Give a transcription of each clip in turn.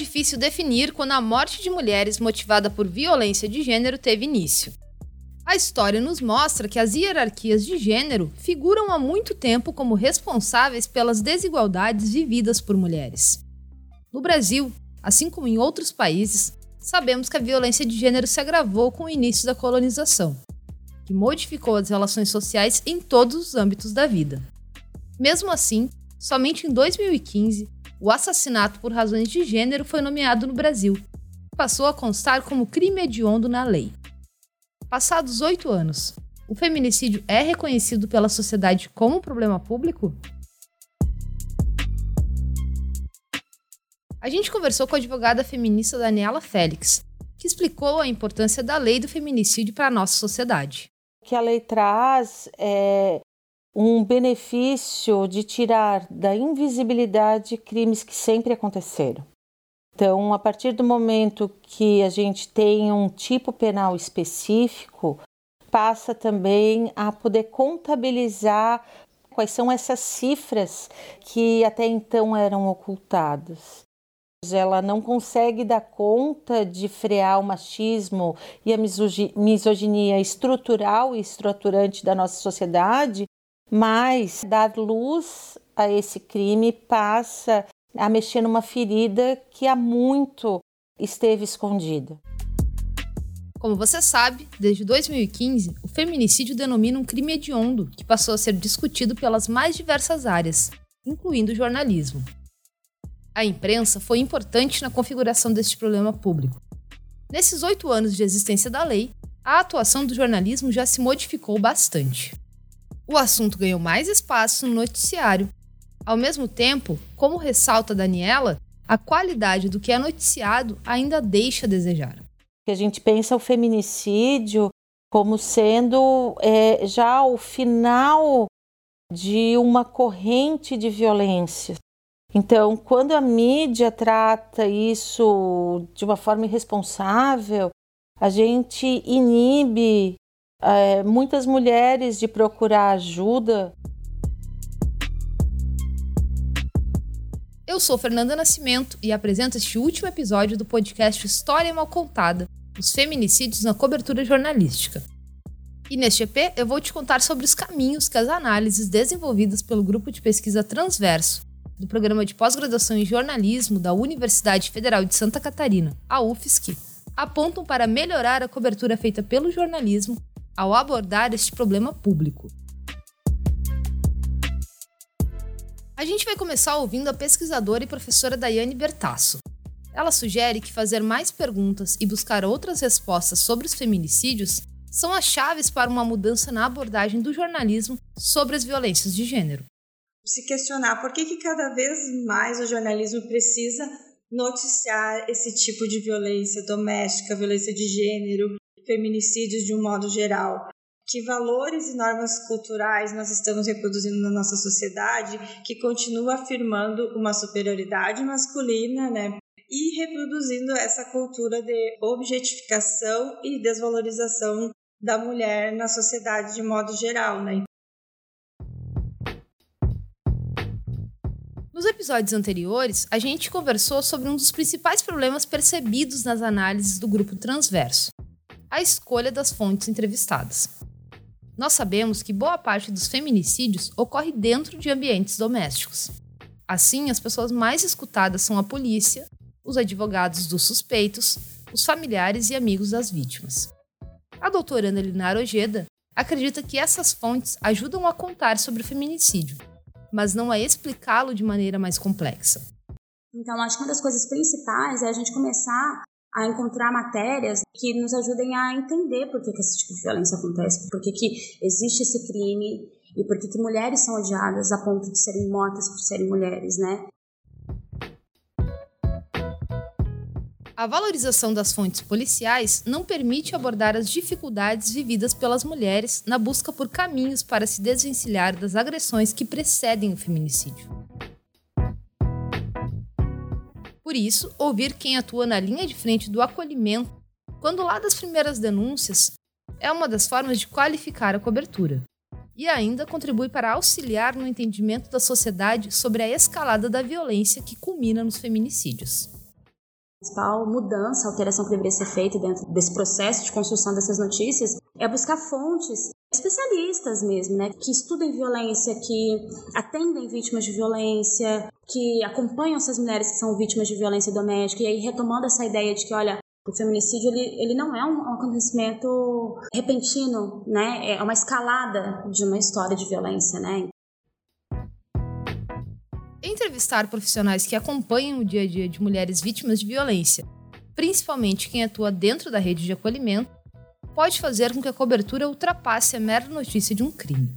difícil definir quando a morte de mulheres motivada por violência de gênero teve início. A história nos mostra que as hierarquias de gênero figuram há muito tempo como responsáveis pelas desigualdades vividas por mulheres. No Brasil, assim como em outros países, sabemos que a violência de gênero se agravou com o início da colonização, que modificou as relações sociais em todos os âmbitos da vida. Mesmo assim, somente em 2015, o assassinato por razões de gênero foi nomeado no Brasil. Passou a constar como crime hediondo na lei. Passados oito anos, o feminicídio é reconhecido pela sociedade como problema público? A gente conversou com a advogada feminista Daniela Félix, que explicou a importância da lei do feminicídio para a nossa sociedade. O que a lei traz é um benefício de tirar da invisibilidade crimes que sempre aconteceram. Então, a partir do momento que a gente tem um tipo penal específico, passa também a poder contabilizar quais são essas cifras que até então eram ocultadas. Ela não consegue dar conta de frear o machismo e a misoginia estrutural e estruturante da nossa sociedade mas dar luz a esse crime passa a mexer numa ferida que há muito esteve escondida. Como você sabe, desde 2015, o feminicídio denomina um crime hediondo que passou a ser discutido pelas mais diversas áreas, incluindo o jornalismo. A imprensa foi importante na configuração deste problema público. Nesses oito anos de existência da lei, a atuação do jornalismo já se modificou bastante o assunto ganhou mais espaço no noticiário. Ao mesmo tempo, como ressalta Daniela, a qualidade do que é noticiado ainda deixa a desejar. A gente pensa o feminicídio como sendo é, já o final de uma corrente de violência. Então, quando a mídia trata isso de uma forma irresponsável, a gente inibe é, muitas mulheres de procurar ajuda. Eu sou Fernanda Nascimento e apresento este último episódio do podcast História Mal Contada os feminicídios na cobertura jornalística. E neste EP eu vou te contar sobre os caminhos que as análises desenvolvidas pelo grupo de pesquisa Transverso do programa de pós-graduação em jornalismo da Universidade Federal de Santa Catarina, a UFSC, apontam para melhorar a cobertura feita pelo jornalismo ao abordar este problema público. A gente vai começar ouvindo a pesquisadora e professora Daiane Bertasso. Ela sugere que fazer mais perguntas e buscar outras respostas sobre os feminicídios são as chaves para uma mudança na abordagem do jornalismo sobre as violências de gênero. Se questionar por que, que cada vez mais o jornalismo precisa noticiar esse tipo de violência doméstica, violência de gênero, feminicídios de um modo geral. Que valores e normas culturais nós estamos reproduzindo na nossa sociedade que continua afirmando uma superioridade masculina, né? E reproduzindo essa cultura de objetificação e desvalorização da mulher na sociedade de modo geral, né? Nos episódios anteriores, a gente conversou sobre um dos principais problemas percebidos nas análises do grupo transverso, a escolha das fontes entrevistadas. Nós sabemos que boa parte dos feminicídios ocorre dentro de ambientes domésticos. Assim, as pessoas mais escutadas são a polícia, os advogados dos suspeitos, os familiares e amigos das vítimas. A doutora Ana Linar Ojeda acredita que essas fontes ajudam a contar sobre o feminicídio, mas não a explicá-lo de maneira mais complexa. Então, acho que uma das coisas principais é a gente começar a encontrar matérias que nos ajudem a entender por que, que esse tipo de violência acontece, por que, que existe esse crime e por que, que mulheres são odiadas a ponto de serem mortas por serem mulheres, né? A valorização das fontes policiais não permite abordar as dificuldades vividas pelas mulheres na busca por caminhos para se desvencilhar das agressões que precedem o feminicídio. Por isso, ouvir quem atua na linha de frente do acolhimento, quando lá das primeiras denúncias, é uma das formas de qualificar a cobertura. E ainda contribui para auxiliar no entendimento da sociedade sobre a escalada da violência que culmina nos feminicídios. Principal mudança, alteração que deveria ser feita dentro desse processo de construção dessas notícias é buscar fontes especialistas mesmo, né, que estudem violência, que atendem vítimas de violência, que acompanham essas mulheres que são vítimas de violência doméstica e aí retomando essa ideia de que, olha, o feminicídio ele, ele não é um, acontecimento repentino, né, é uma escalada de uma história de violência, né. Entrevistar profissionais que acompanham o dia a dia de mulheres vítimas de violência, principalmente quem atua dentro da rede de acolhimento, pode fazer com que a cobertura ultrapasse a mera notícia de um crime.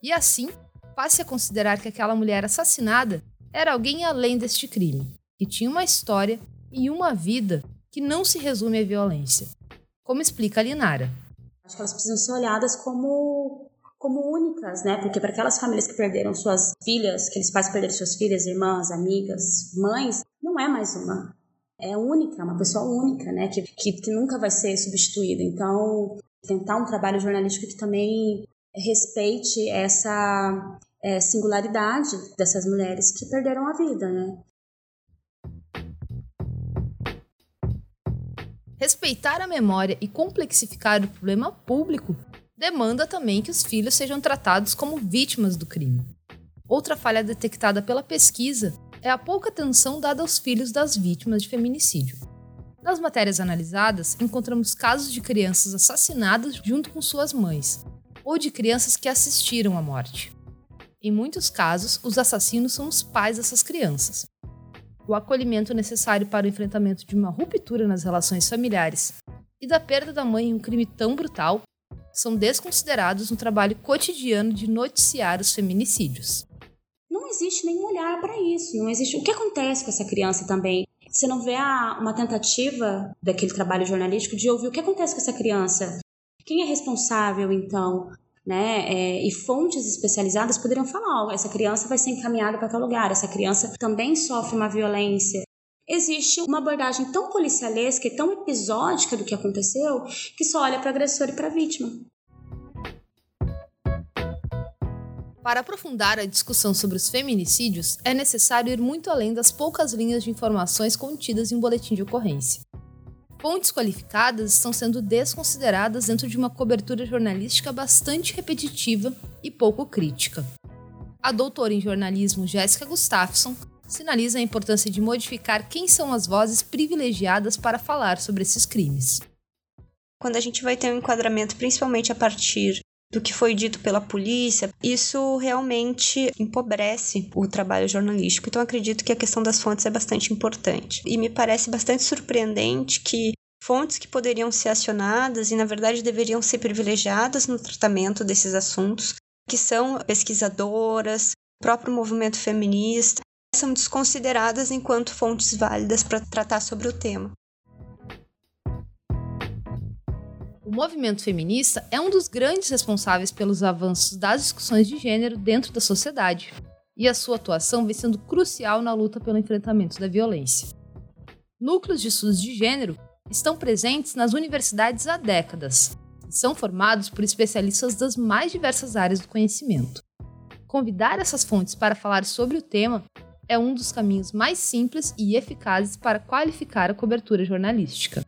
E assim, passe a considerar que aquela mulher assassinada era alguém além deste crime, que tinha uma história e uma vida que não se resume à violência. Como explica a Linara. Acho que elas precisam ser olhadas como como únicas, né? Porque para aquelas famílias que perderam suas filhas, aqueles pais que perderam suas filhas, irmãs, amigas, mães, não é mais uma. É única, é uma pessoa única, né? Que, que, que nunca vai ser substituída. Então, tentar um trabalho jornalístico que também respeite essa é, singularidade dessas mulheres que perderam a vida, né? Respeitar a memória e complexificar o problema público demanda também que os filhos sejam tratados como vítimas do crime. Outra falha detectada pela pesquisa é a pouca atenção dada aos filhos das vítimas de feminicídio. Nas matérias analisadas, encontramos casos de crianças assassinadas junto com suas mães, ou de crianças que assistiram à morte. Em muitos casos, os assassinos são os pais dessas crianças. O acolhimento necessário para o enfrentamento de uma ruptura nas relações familiares e da perda da mãe em um crime tão brutal são desconsiderados no trabalho cotidiano de noticiar os feminicídios. Não existe nenhum olhar para isso, não existe. O que acontece com essa criança também? Você não vê uma tentativa daquele trabalho jornalístico de ouvir o que acontece com essa criança? Quem é responsável, então? Né? É, e fontes especializadas poderiam falar: oh, essa criança vai ser encaminhada para tal lugar, essa criança também sofre uma violência. Existe uma abordagem tão policialesca e tão episódica do que aconteceu que só olha para o agressor e para a vítima. Para aprofundar a discussão sobre os feminicídios, é necessário ir muito além das poucas linhas de informações contidas em um boletim de ocorrência. Fontes qualificadas estão sendo desconsideradas dentro de uma cobertura jornalística bastante repetitiva e pouco crítica. A doutora em jornalismo Jéssica Gustafsson sinaliza a importância de modificar quem são as vozes privilegiadas para falar sobre esses crimes. Quando a gente vai ter um enquadramento, principalmente a partir do que foi dito pela polícia, isso realmente empobrece o trabalho jornalístico. Então, acredito que a questão das fontes é bastante importante. E me parece bastante surpreendente que fontes que poderiam ser acionadas e, na verdade, deveriam ser privilegiadas no tratamento desses assuntos, que são pesquisadoras, próprio movimento feminista, são desconsideradas enquanto fontes válidas para tratar sobre o tema. O movimento feminista é um dos grandes responsáveis pelos avanços das discussões de gênero dentro da sociedade, e a sua atuação vem sendo crucial na luta pelo enfrentamento da violência. Núcleos de estudos de gênero estão presentes nas universidades há décadas e são formados por especialistas das mais diversas áreas do conhecimento. Convidar essas fontes para falar sobre o tema é um dos caminhos mais simples e eficazes para qualificar a cobertura jornalística.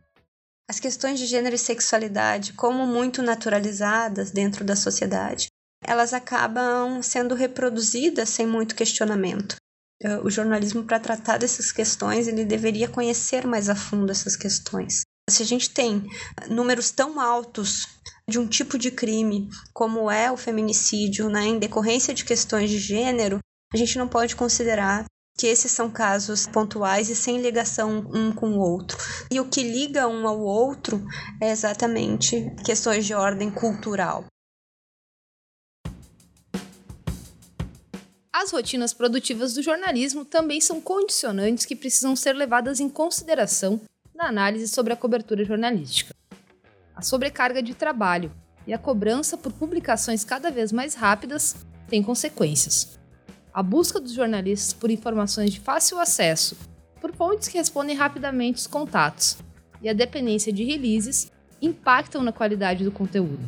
As questões de gênero e sexualidade, como muito naturalizadas dentro da sociedade, elas acabam sendo reproduzidas sem muito questionamento. Eh, o jornalismo, para tratar dessas questões, ele deveria conhecer mais a fundo essas questões. Se a gente tem números tão altos de um tipo de crime como é o feminicídio, né, em decorrência de questões de gênero, a gente não pode considerar que esses são casos pontuais e sem ligação um com o outro. E o que liga um ao outro é exatamente questões de ordem cultural. As rotinas produtivas do jornalismo também são condicionantes que precisam ser levadas em consideração na análise sobre a cobertura jornalística. A sobrecarga de trabalho e a cobrança por publicações cada vez mais rápidas têm consequências a busca dos jornalistas por informações de fácil acesso, por fontes que respondem rapidamente os contatos, e a dependência de releases impactam na qualidade do conteúdo.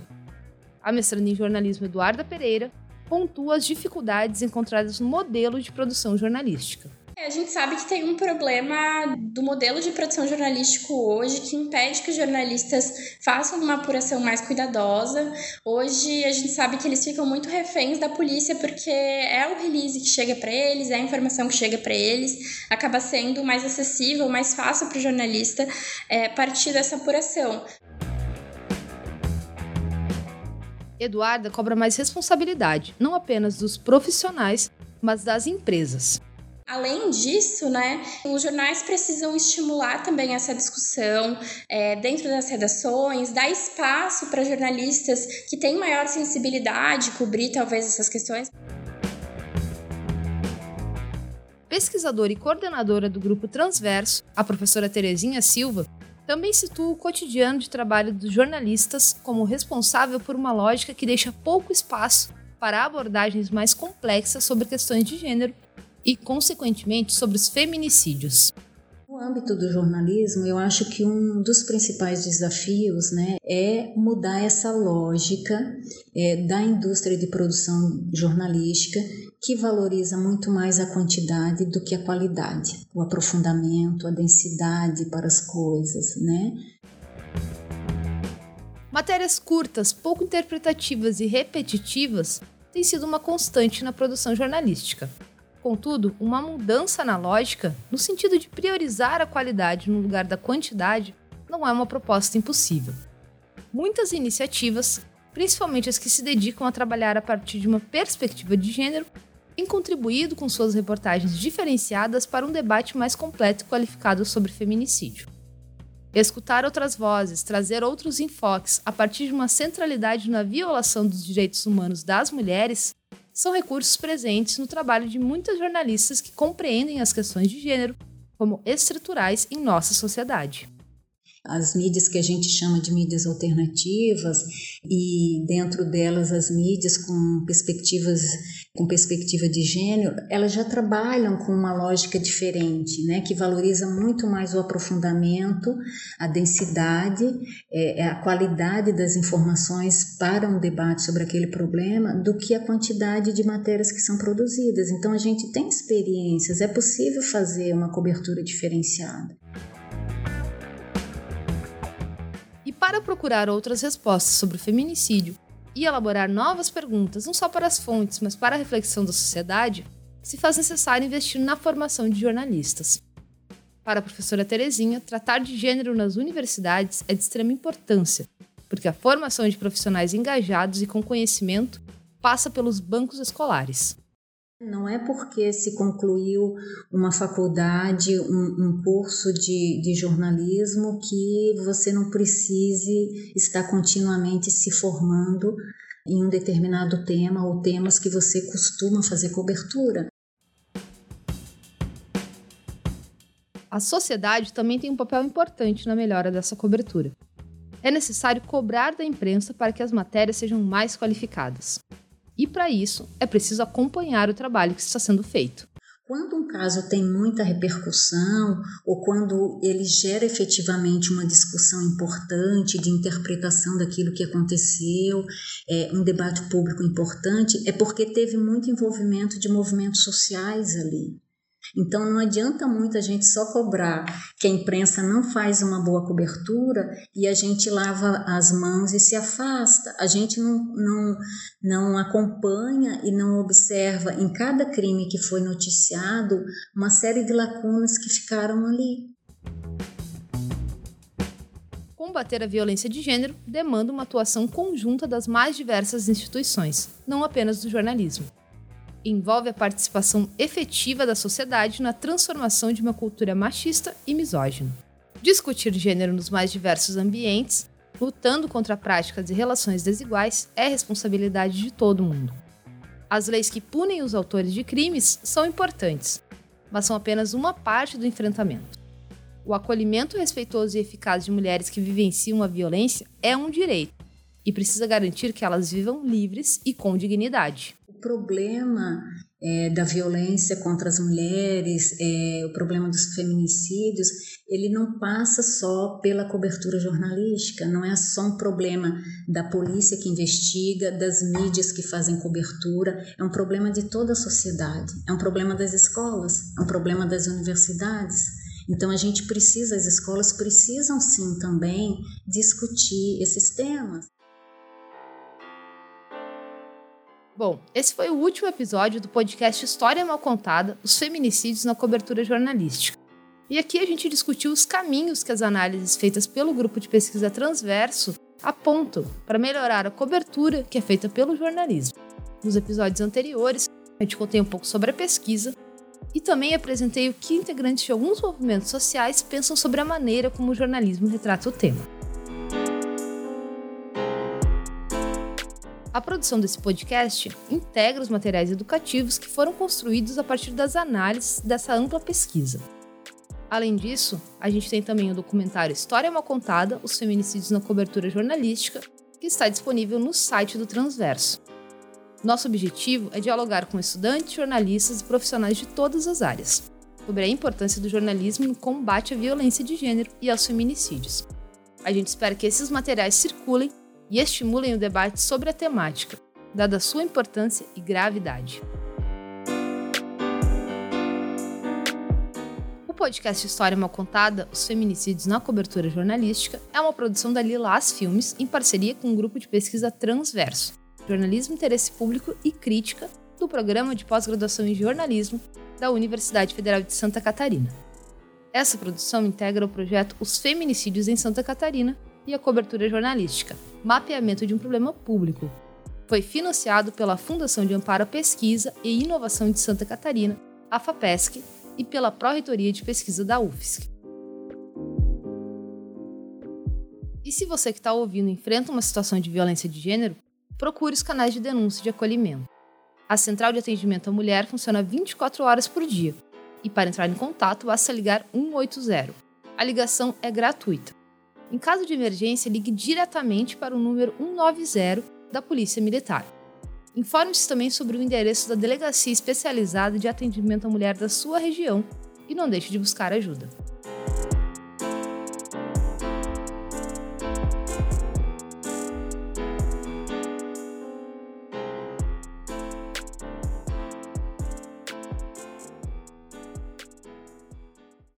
A mestranda em jornalismo Eduarda Pereira pontua as dificuldades encontradas no modelo de produção jornalística. É, a gente sabe que tem um problema do modelo de produção jornalístico hoje que impede que os jornalistas façam uma apuração mais cuidadosa. Hoje a gente sabe que eles ficam muito reféns da polícia porque é o release que chega para eles, é a informação que chega para eles, acaba sendo mais acessível, mais fácil para o jornalista é, partir dessa apuração. Eduarda cobra mais responsabilidade, não apenas dos profissionais, mas das empresas. Além disso, né, os jornais precisam estimular também essa discussão é, dentro das redações, dar espaço para jornalistas que têm maior sensibilidade, cobrir talvez essas questões. Pesquisadora e coordenadora do grupo Transverso, a professora Terezinha Silva, também situa o cotidiano de trabalho dos jornalistas como responsável por uma lógica que deixa pouco espaço para abordagens mais complexas sobre questões de gênero e, consequentemente, sobre os feminicídios. No âmbito do jornalismo, eu acho que um dos principais desafios né, é mudar essa lógica é, da indústria de produção jornalística que valoriza muito mais a quantidade do que a qualidade, o aprofundamento, a densidade para as coisas, né? Matérias curtas, pouco interpretativas e repetitivas têm sido uma constante na produção jornalística. Contudo, uma mudança na lógica, no sentido de priorizar a qualidade no lugar da quantidade, não é uma proposta impossível. Muitas iniciativas, principalmente as que se dedicam a trabalhar a partir de uma perspectiva de gênero, têm contribuído com suas reportagens diferenciadas para um debate mais completo e qualificado sobre feminicídio. Escutar outras vozes, trazer outros enfoques a partir de uma centralidade na violação dos direitos humanos das mulheres são recursos presentes no trabalho de muitas jornalistas que compreendem as questões de gênero como estruturais em nossa sociedade as mídias que a gente chama de mídias alternativas e dentro delas as mídias com perspectivas com perspectiva de gênero, elas já trabalham com uma lógica diferente, né, que valoriza muito mais o aprofundamento, a densidade, é, é, a qualidade das informações para um debate sobre aquele problema do que a quantidade de matérias que são produzidas. Então a gente tem experiências, é possível fazer uma cobertura diferenciada. Para procurar outras respostas sobre o feminicídio e elaborar novas perguntas, não só para as fontes, mas para a reflexão da sociedade, se faz necessário investir na formação de jornalistas. Para a professora Terezinha, tratar de gênero nas universidades é de extrema importância, porque a formação de profissionais engajados e com conhecimento passa pelos bancos escolares. Não é porque se concluiu uma faculdade, um, um curso de, de, jornalismo, que você não precise estar continuamente se formando em um determinado tema ou temas que você costuma fazer cobertura. A sociedade também tem um papel importante na melhora dessa cobertura. É necessário cobrar da imprensa para que as matérias sejam mais qualificadas. E para isso, é preciso acompanhar o trabalho que está sendo feito. Quando um caso tem muita repercussão ou quando ele gera efetivamente uma discussão importante de interpretação daquilo que aconteceu, é, um debate público importante, é porque teve muito envolvimento de movimentos sociais ali. Então não adianta muito a gente só cobrar que a imprensa não faz uma boa cobertura e a gente lava as mãos e se afasta. A gente não, não, não acompanha e não observa em cada crime que foi noticiado uma série de lacunas que ficaram ali. Combater a violência de gênero demanda uma atuação conjunta das mais diversas instituições, não apenas do jornalismo envolve a participação efetiva da sociedade na transformação de uma cultura machista e misógina. Discutir gênero nos mais diversos ambientes, lutando contra práticas e relações desiguais, é responsabilidade de todo mundo. As leis que punem os autores de crimes são importantes, mas são apenas uma parte do enfrentamento. O acolhimento respeitoso e eficaz de mulheres que vivenciam a violência é um direito e precisa garantir que elas vivam livres e com dignidade problema é, da violência contra as mulheres, é, o problema dos feminicídios, ele não passa só pela cobertura jornalística, não é só um problema da polícia que investiga, das mídias que fazem cobertura, é um problema de toda a sociedade, é um problema das escolas, é um problema das universidades. Então a gente precisa, as escolas precisam sim também discutir esses temas. Bom, esse foi o último episódio do podcast História Mal Contada: Os Feminicídios na Cobertura Jornalística. E aqui a gente discutiu os caminhos que as análises feitas pelo grupo de pesquisa Transverso apontam para melhorar a cobertura que é feita pelo jornalismo. Nos episódios anteriores, a gente contei um pouco sobre a pesquisa e também apresentei o que integrantes de alguns movimentos sociais pensam sobre a maneira como o jornalismo retrata o tema. A produção desse podcast integra os materiais educativos que foram construídos a partir das análises dessa ampla pesquisa. Além disso, a gente tem também o documentário História Mal Contada: Os Feminicídios na Cobertura Jornalística, que está disponível no site do Transverso. Nosso objetivo é dialogar com estudantes, jornalistas e profissionais de todas as áreas sobre a importância do jornalismo no combate à violência de gênero e aos feminicídios. A gente espera que esses materiais circulem e estimulem o debate sobre a temática, dada a sua importância e gravidade. O podcast História Mal Contada, Os Feminicídios na Cobertura Jornalística, é uma produção da Lilás Filmes em parceria com um grupo de pesquisa Transverso, Jornalismo, Interesse Público e Crítica, do Programa de Pós-Graduação em Jornalismo da Universidade Federal de Santa Catarina. Essa produção integra o projeto Os Feminicídios em Santa Catarina, e a cobertura jornalística, mapeamento de um problema público. Foi financiado pela Fundação de Amparo à Pesquisa e Inovação de Santa Catarina, a FAPESC, e pela Pró-Reitoria de Pesquisa da UFSC. E se você que está ouvindo enfrenta uma situação de violência de gênero, procure os canais de denúncia de acolhimento. A Central de Atendimento à Mulher funciona 24 horas por dia e para entrar em contato basta ligar 180. A ligação é gratuita. Em caso de emergência, ligue diretamente para o número 190 da Polícia Militar. Informe-se também sobre o endereço da Delegacia Especializada de Atendimento à Mulher da sua região e não deixe de buscar ajuda.